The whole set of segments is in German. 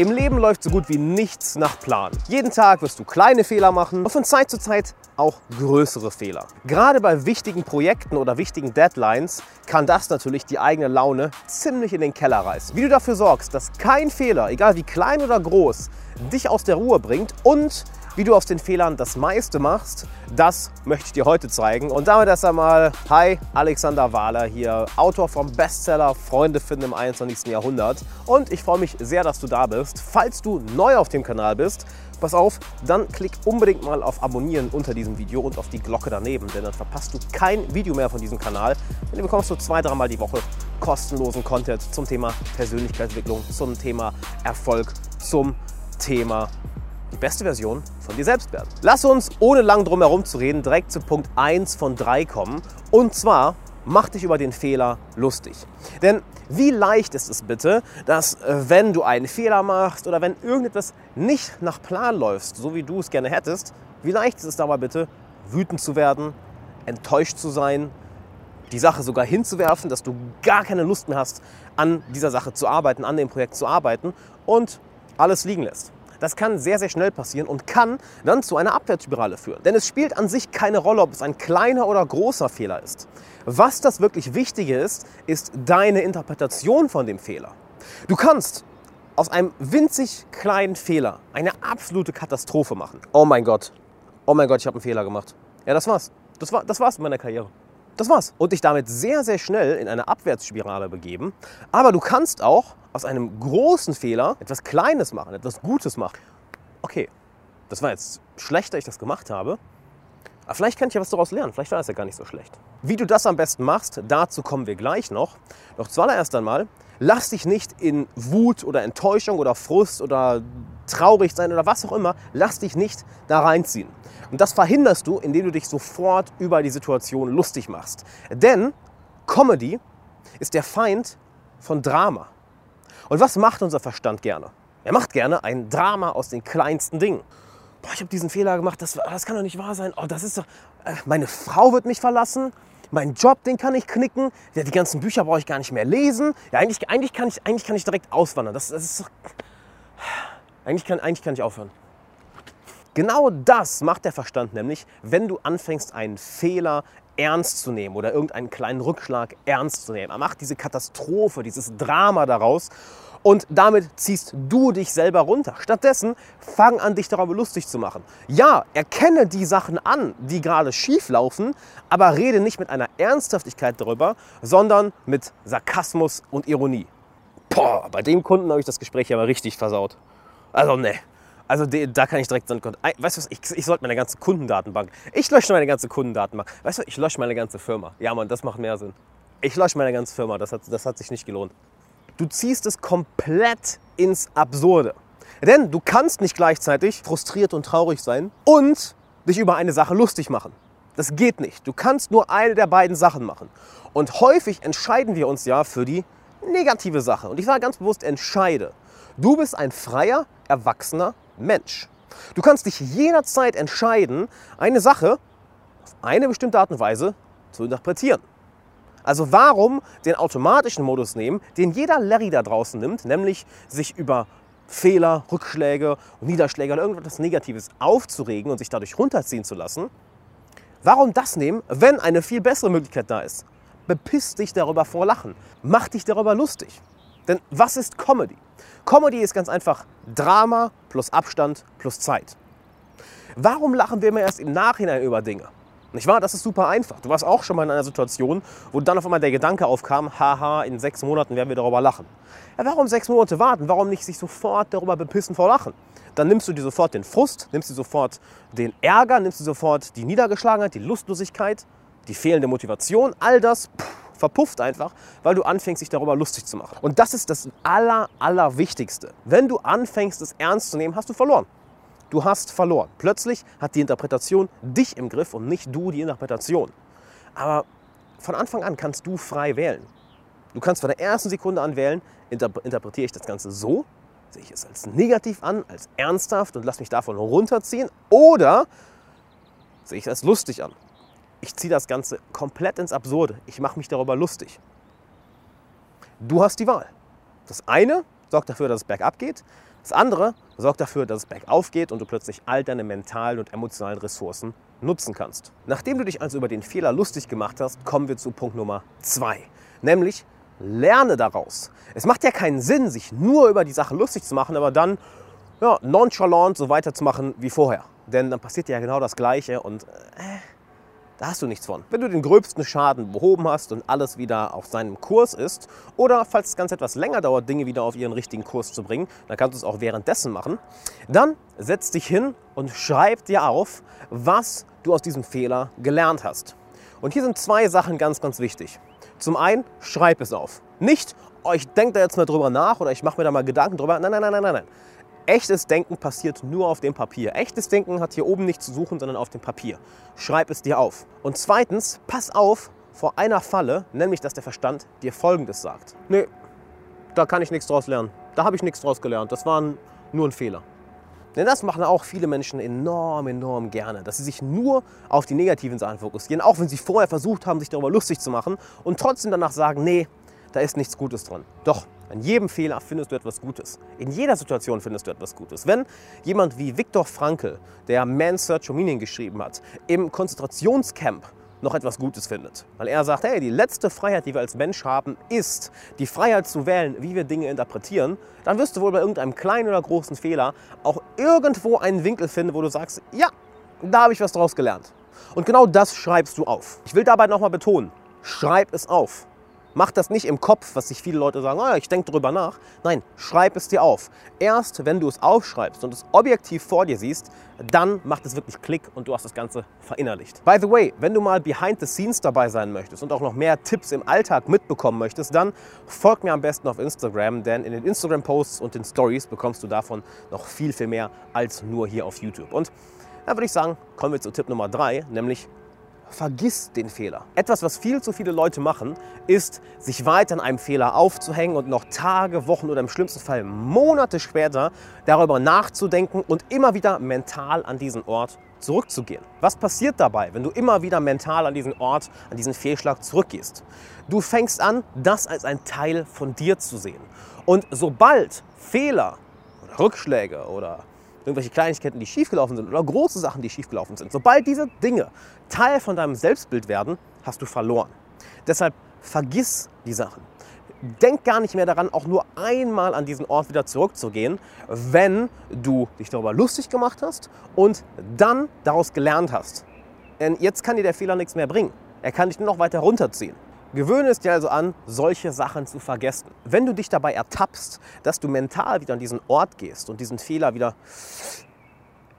Im Leben läuft so gut wie nichts nach Plan. Jeden Tag wirst du kleine Fehler machen und von Zeit zu Zeit auch größere Fehler. Gerade bei wichtigen Projekten oder wichtigen Deadlines kann das natürlich die eigene Laune ziemlich in den Keller reißen. Wie du dafür sorgst, dass kein Fehler, egal wie klein oder groß, dich aus der Ruhe bringt und wie du aus den Fehlern das meiste machst, das möchte ich dir heute zeigen. Und damit erst einmal, hi, Alexander Wahler hier, Autor vom Bestseller Freunde finden im 21. Jahrhundert. Und ich freue mich sehr, dass du da bist. Falls du neu auf dem Kanal bist, pass auf, dann klick unbedingt mal auf Abonnieren unter diesem Video und auf die Glocke daneben, denn dann verpasst du kein Video mehr von diesem Kanal. Denn du bekommst so zwei, dreimal die Woche kostenlosen Content zum Thema Persönlichkeitsentwicklung, zum Thema Erfolg, zum Thema die beste Version von dir selbst werden. Lass uns, ohne lang drum herum zu reden, direkt zu Punkt 1 von 3 kommen. Und zwar, mach dich über den Fehler lustig. Denn wie leicht ist es bitte, dass äh, wenn du einen Fehler machst oder wenn irgendetwas nicht nach Plan läuft, so wie du es gerne hättest, wie leicht ist es dabei bitte, wütend zu werden, enttäuscht zu sein, die Sache sogar hinzuwerfen, dass du gar keine Lust mehr hast, an dieser Sache zu arbeiten, an dem Projekt zu arbeiten und alles liegen lässt. Das kann sehr, sehr schnell passieren und kann dann zu einer Abwärtsspirale führen. Denn es spielt an sich keine Rolle, ob es ein kleiner oder großer Fehler ist. Was das wirklich Wichtige ist, ist deine Interpretation von dem Fehler. Du kannst aus einem winzig kleinen Fehler eine absolute Katastrophe machen. Oh mein Gott, oh mein Gott, ich habe einen Fehler gemacht. Ja, das war's. Das, war, das war's in meiner Karriere. Das war's. Und dich damit sehr, sehr schnell in eine Abwärtsspirale begeben. Aber du kannst auch aus einem großen Fehler etwas Kleines machen, etwas Gutes machen. Okay, das war jetzt schlecht, dass ich das gemacht habe. Aber vielleicht kann ich ja was daraus lernen. Vielleicht war das ja gar nicht so schlecht. Wie du das am besten machst, dazu kommen wir gleich noch. Doch zuallererst einmal, lass dich nicht in Wut oder Enttäuschung oder Frust oder traurig sein oder was auch immer, lass dich nicht da reinziehen. Und das verhinderst du, indem du dich sofort über die Situation lustig machst. Denn Comedy ist der Feind von Drama. Und was macht unser Verstand gerne? Er macht gerne ein Drama aus den kleinsten Dingen. Boah, ich habe diesen Fehler gemacht, das, das kann doch nicht wahr sein. Oh, das ist doch, äh, meine Frau wird mich verlassen, mein Job, den kann ich knicken, ja, die ganzen Bücher brauche ich gar nicht mehr lesen. Ja, eigentlich, eigentlich, kann, ich, eigentlich kann ich direkt auswandern. Das, das ist doch, eigentlich, kann, eigentlich kann ich aufhören. Genau das macht der Verstand nämlich, wenn du anfängst, einen Fehler ernst zu nehmen oder irgendeinen kleinen Rückschlag ernst zu nehmen. Er macht diese Katastrophe, dieses Drama daraus und damit ziehst du dich selber runter. Stattdessen fang an, dich darüber lustig zu machen. Ja, erkenne die Sachen an, die gerade schief laufen, aber rede nicht mit einer Ernsthaftigkeit darüber, sondern mit Sarkasmus und Ironie. Boah, bei dem Kunden habe ich das Gespräch aber richtig versaut. Also, ne. Also da kann ich direkt sagen, weißt du was, ich, ich sollte meine ganze Kundendatenbank, ich lösche meine ganze Kundendatenbank, weißt du, ich lösche meine ganze Firma. Ja Mann, das macht mehr Sinn. Ich lösche meine ganze Firma, das hat, das hat sich nicht gelohnt. Du ziehst es komplett ins Absurde. Denn du kannst nicht gleichzeitig frustriert und traurig sein und dich über eine Sache lustig machen. Das geht nicht. Du kannst nur eine der beiden Sachen machen. Und häufig entscheiden wir uns ja für die negative Sache. Und ich sage ganz bewusst, entscheide. Du bist ein freier, erwachsener Mensch. Du kannst dich jederzeit entscheiden, eine Sache auf eine bestimmte Art und Weise zu interpretieren. Also warum den automatischen Modus nehmen, den jeder Larry da draußen nimmt, nämlich sich über Fehler, Rückschläge und Niederschläge oder irgendetwas Negatives aufzuregen und sich dadurch runterziehen zu lassen? Warum das nehmen, wenn eine viel bessere Möglichkeit da ist? Bepiss dich darüber vor Lachen. Mach dich darüber lustig. Denn was ist Comedy? Comedy ist ganz einfach Drama plus Abstand plus Zeit. Warum lachen wir immer erst im Nachhinein über Dinge? Nicht wahr? Das ist super einfach. Du warst auch schon mal in einer Situation, wo dann auf einmal der Gedanke aufkam, haha, in sechs Monaten werden wir darüber lachen. Ja, warum sechs Monate warten? Warum nicht sich sofort darüber bepissen vor Lachen? Dann nimmst du dir sofort den Frust, nimmst du sofort den Ärger, nimmst du sofort die Niedergeschlagenheit, die Lustlosigkeit, die fehlende Motivation, all das pff, verpufft einfach, weil du anfängst, dich darüber lustig zu machen. Und das ist das Aller, Allerwichtigste. Wenn du anfängst, es ernst zu nehmen, hast du verloren. Du hast verloren. Plötzlich hat die Interpretation dich im Griff und nicht du die Interpretation. Aber von Anfang an kannst du frei wählen. Du kannst von der ersten Sekunde an wählen, interpretiere ich das Ganze so, sehe ich es als negativ an, als ernsthaft und lass mich davon runterziehen, oder sehe ich es als lustig an ich ziehe das Ganze komplett ins Absurde. Ich mache mich darüber lustig. Du hast die Wahl. Das eine sorgt dafür, dass es bergab geht. Das andere sorgt dafür, dass es bergauf geht und du plötzlich all deine mentalen und emotionalen Ressourcen nutzen kannst. Nachdem du dich also über den Fehler lustig gemacht hast, kommen wir zu Punkt Nummer zwei, nämlich lerne daraus. Es macht ja keinen Sinn, sich nur über die Sache lustig zu machen, aber dann ja, nonchalant so weiterzumachen wie vorher. Denn dann passiert ja genau das Gleiche und äh, da hast du nichts von. Wenn du den gröbsten Schaden behoben hast und alles wieder auf seinem Kurs ist, oder falls es ganz etwas länger dauert, Dinge wieder auf ihren richtigen Kurs zu bringen, dann kannst du es auch währenddessen machen, dann setz dich hin und schreib dir auf, was du aus diesem Fehler gelernt hast. Und hier sind zwei Sachen ganz, ganz wichtig. Zum einen, schreib es auf. Nicht, oh, ich denke da jetzt mal drüber nach oder ich mache mir da mal Gedanken drüber. Nein, nein, nein, nein, nein. Echtes Denken passiert nur auf dem Papier. Echtes Denken hat hier oben nichts zu suchen, sondern auf dem Papier. Schreib es dir auf. Und zweitens, pass auf vor einer Falle, nämlich dass der Verstand dir Folgendes sagt. Nee, da kann ich nichts draus lernen. Da habe ich nichts draus gelernt. Das war nur ein Fehler. Denn das machen auch viele Menschen enorm, enorm gerne, dass sie sich nur auf die negativen Sachen fokussieren, auch wenn sie vorher versucht haben, sich darüber lustig zu machen und trotzdem danach sagen, nee, da ist nichts Gutes dran. Doch, an jedem Fehler findest du etwas Gutes. In jeder Situation findest du etwas Gutes. Wenn jemand wie Viktor Frankl, der Man's Search for Meaning geschrieben hat, im Konzentrationscamp noch etwas Gutes findet. Weil er sagt, hey, die letzte Freiheit, die wir als Mensch haben, ist die Freiheit zu wählen, wie wir Dinge interpretieren. Dann wirst du wohl bei irgendeinem kleinen oder großen Fehler auch irgendwo einen Winkel finden, wo du sagst, ja, da habe ich was draus gelernt. Und genau das schreibst du auf. Ich will dabei nochmal betonen, schreib es auf. Mach das nicht im Kopf, was sich viele Leute sagen, oh, ich denke darüber nach. Nein, schreib es dir auf. Erst wenn du es aufschreibst und es objektiv vor dir siehst, dann macht es wirklich Klick und du hast das Ganze verinnerlicht. By the way, wenn du mal behind the scenes dabei sein möchtest und auch noch mehr Tipps im Alltag mitbekommen möchtest, dann folg mir am besten auf Instagram, denn in den Instagram-Posts und den Stories bekommst du davon noch viel, viel mehr als nur hier auf YouTube. Und da würde ich sagen, kommen wir zu Tipp Nummer drei, nämlich vergiss den Fehler. Etwas, was viel zu viele Leute machen, ist, sich weiter an einem Fehler aufzuhängen und noch Tage, Wochen oder im schlimmsten Fall Monate später darüber nachzudenken und immer wieder mental an diesen Ort zurückzugehen. Was passiert dabei, wenn du immer wieder mental an diesen Ort, an diesen Fehlschlag zurückgehst? Du fängst an, das als ein Teil von dir zu sehen. Und sobald Fehler oder Rückschläge oder irgendwelche Kleinigkeiten, die schiefgelaufen sind oder große Sachen, die schiefgelaufen sind. Sobald diese Dinge Teil von deinem Selbstbild werden, hast du verloren. Deshalb vergiss die Sachen. Denk gar nicht mehr daran, auch nur einmal an diesen Ort wieder zurückzugehen, wenn du dich darüber lustig gemacht hast und dann daraus gelernt hast. Denn jetzt kann dir der Fehler nichts mehr bringen. Er kann dich nur noch weiter runterziehen. Gewöhne es dir also an, solche Sachen zu vergessen. Wenn du dich dabei ertappst, dass du mental wieder an diesen Ort gehst und diesen Fehler wieder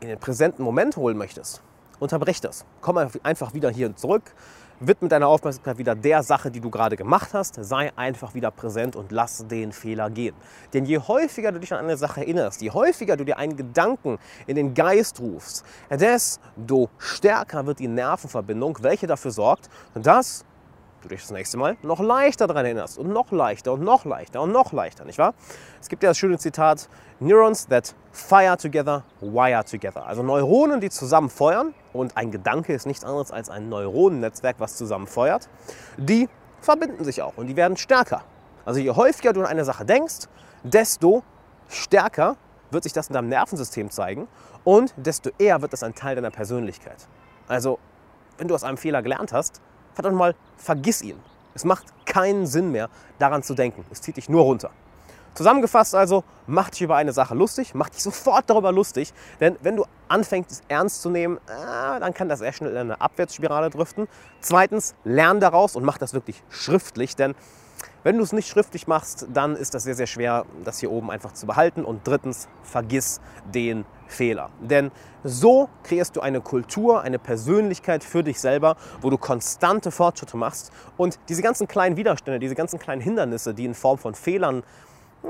in den präsenten Moment holen möchtest, unterbrech das. Komm einfach wieder hier zurück, widme deine Aufmerksamkeit wieder der Sache, die du gerade gemacht hast. Sei einfach wieder präsent und lass den Fehler gehen. Denn je häufiger du dich an eine Sache erinnerst, je häufiger du dir einen Gedanken in den Geist rufst, desto stärker wird die Nervenverbindung, welche dafür sorgt, dass du dich das nächste Mal noch leichter daran erinnerst und noch leichter und noch leichter und noch leichter, nicht wahr? Es gibt ja das schöne Zitat, Neurons that fire together, wire together. Also Neuronen, die zusammen feuern und ein Gedanke ist nichts anderes als ein Neuronennetzwerk, was zusammen feuert, die verbinden sich auch und die werden stärker. Also je häufiger du an eine Sache denkst, desto stärker wird sich das in deinem Nervensystem zeigen und desto eher wird das ein Teil deiner Persönlichkeit. Also, wenn du aus einem Fehler gelernt hast, verdammt mal, vergiss ihn. Es macht keinen Sinn mehr, daran zu denken. Es zieht dich nur runter. Zusammengefasst also, mach dich über eine Sache lustig, mach dich sofort darüber lustig, denn wenn du anfängst, es ernst zu nehmen, äh, dann kann das sehr schnell in eine Abwärtsspirale driften. Zweitens, lern daraus und mach das wirklich schriftlich, denn wenn du es nicht schriftlich machst, dann ist das sehr, sehr schwer, das hier oben einfach zu behalten. Und drittens, vergiss den Fehler. Denn so kreierst du eine Kultur, eine Persönlichkeit für dich selber, wo du konstante Fortschritte machst und diese ganzen kleinen Widerstände, diese ganzen kleinen Hindernisse, die in Form von Fehlern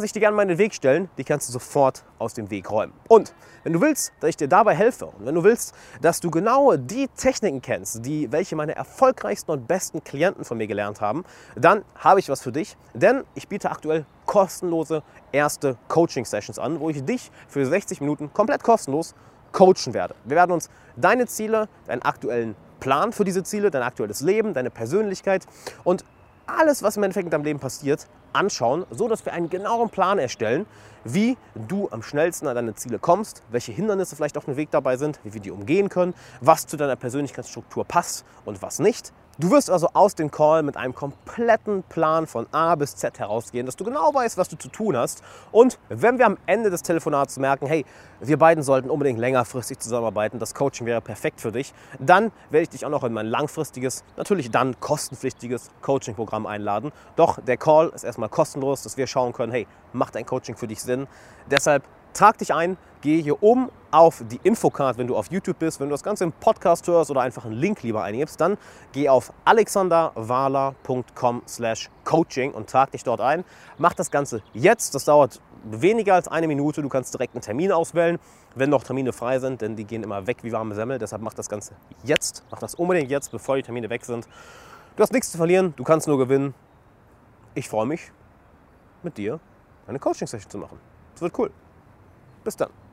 sich dir gerne mal in den Weg stellen, die kannst du sofort aus dem Weg räumen. Und wenn du willst, dass ich dir dabei helfe und wenn du willst, dass du genau die Techniken kennst, die welche meine erfolgreichsten und besten Klienten von mir gelernt haben, dann habe ich was für dich, denn ich biete aktuell kostenlose erste Coaching-Sessions an, wo ich dich für 60 Minuten komplett kostenlos coachen werde. Wir werden uns deine Ziele, deinen aktuellen Plan für diese Ziele, dein aktuelles Leben, deine Persönlichkeit und alles, was im Endeffekt in deinem Leben passiert, anschauen, so dass wir einen genauen Plan erstellen, wie du am schnellsten an deine Ziele kommst, welche Hindernisse vielleicht auf dem Weg dabei sind, wie wir die umgehen können, was zu deiner Persönlichkeitsstruktur passt und was nicht. Du wirst also aus dem Call mit einem kompletten Plan von A bis Z herausgehen, dass du genau weißt, was du zu tun hast. Und wenn wir am Ende des Telefonats merken, hey, wir beiden sollten unbedingt längerfristig zusammenarbeiten, das Coaching wäre perfekt für dich, dann werde ich dich auch noch in mein langfristiges, natürlich dann kostenpflichtiges Coaching-Programm einladen. Doch der Call ist erstmal kostenlos, dass wir schauen können, hey, macht ein Coaching für dich Sinn? Deshalb trag dich ein, gehe hier um auf die Infocard, wenn du auf YouTube bist. Wenn du das Ganze im Podcast hörst oder einfach einen Link lieber eingibst, dann geh auf alexanderwahler.com slash coaching und trag dich dort ein. Mach das Ganze jetzt. Das dauert weniger als eine Minute. Du kannst direkt einen Termin auswählen, wenn noch Termine frei sind, denn die gehen immer weg wie warme Semmel. Deshalb mach das Ganze jetzt. Mach das unbedingt jetzt, bevor die Termine weg sind. Du hast nichts zu verlieren, du kannst nur gewinnen. Ich freue mich, mit dir eine Coaching-Session zu machen. Es wird cool. Bis dann.